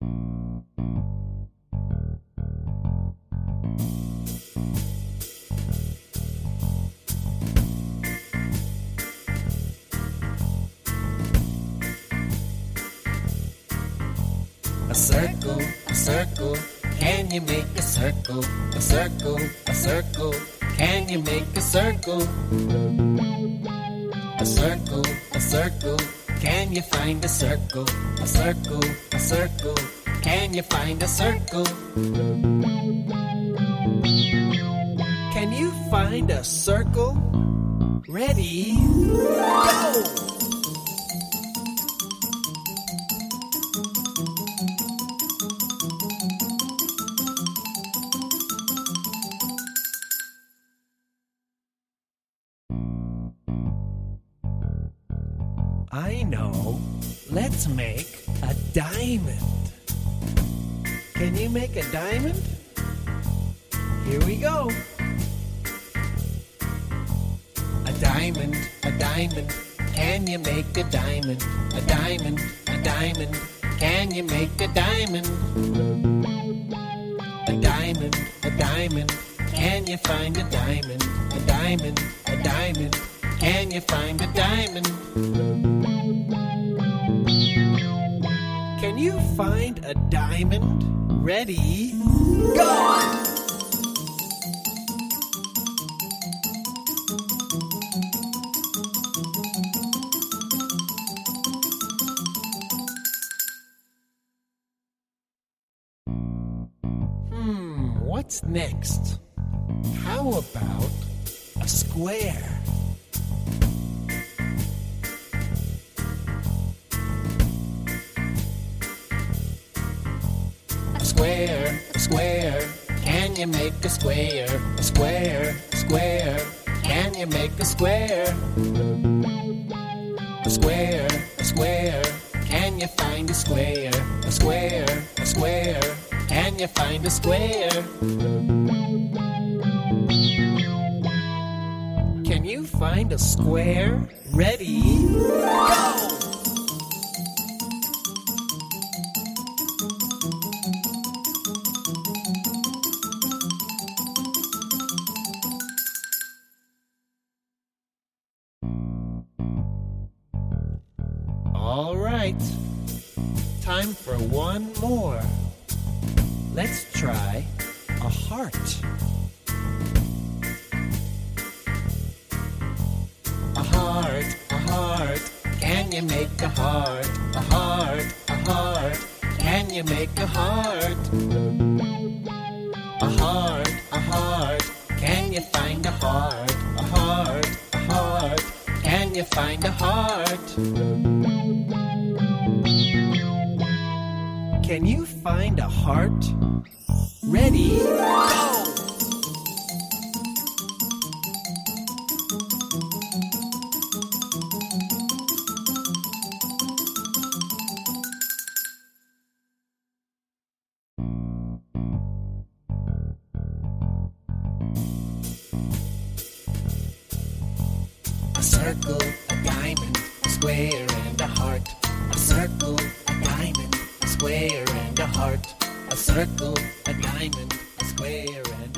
A circle, a circle, can you make a circle? A circle, a circle, can you make a circle? A circle, a circle, can you find a circle? A circle, a circle, can you find a circle? Can you find a circle? Ready, go! I know. Let's make a diamond. Can you make a diamond? Here we go. A diamond, a diamond. Can you make a diamond? A diamond, a diamond. Can you make a diamond? A diamond, a diamond. Can you find a diamond? A diamond, a diamond. Can you find a diamond? Can you find a diamond? Ready? Go! Hmm, what's next? How about a square? Square, square. Can you make a square? Square, square. Can you make a square? A square, a square. Can you find a square? A square, a square. Can you find a square? Can you find a square? Ready? Go! Right. Time for one more. Let's try a heart. A heart, a heart. Can you make a heart? A heart, a heart. Can you make a heart? A heart, a heart. Can you find a heart? A heart, a heart. Can you find a heart? Can you find a heart? Ready? Go! A circle, a diamond, a square, circle, a diamond, a square, and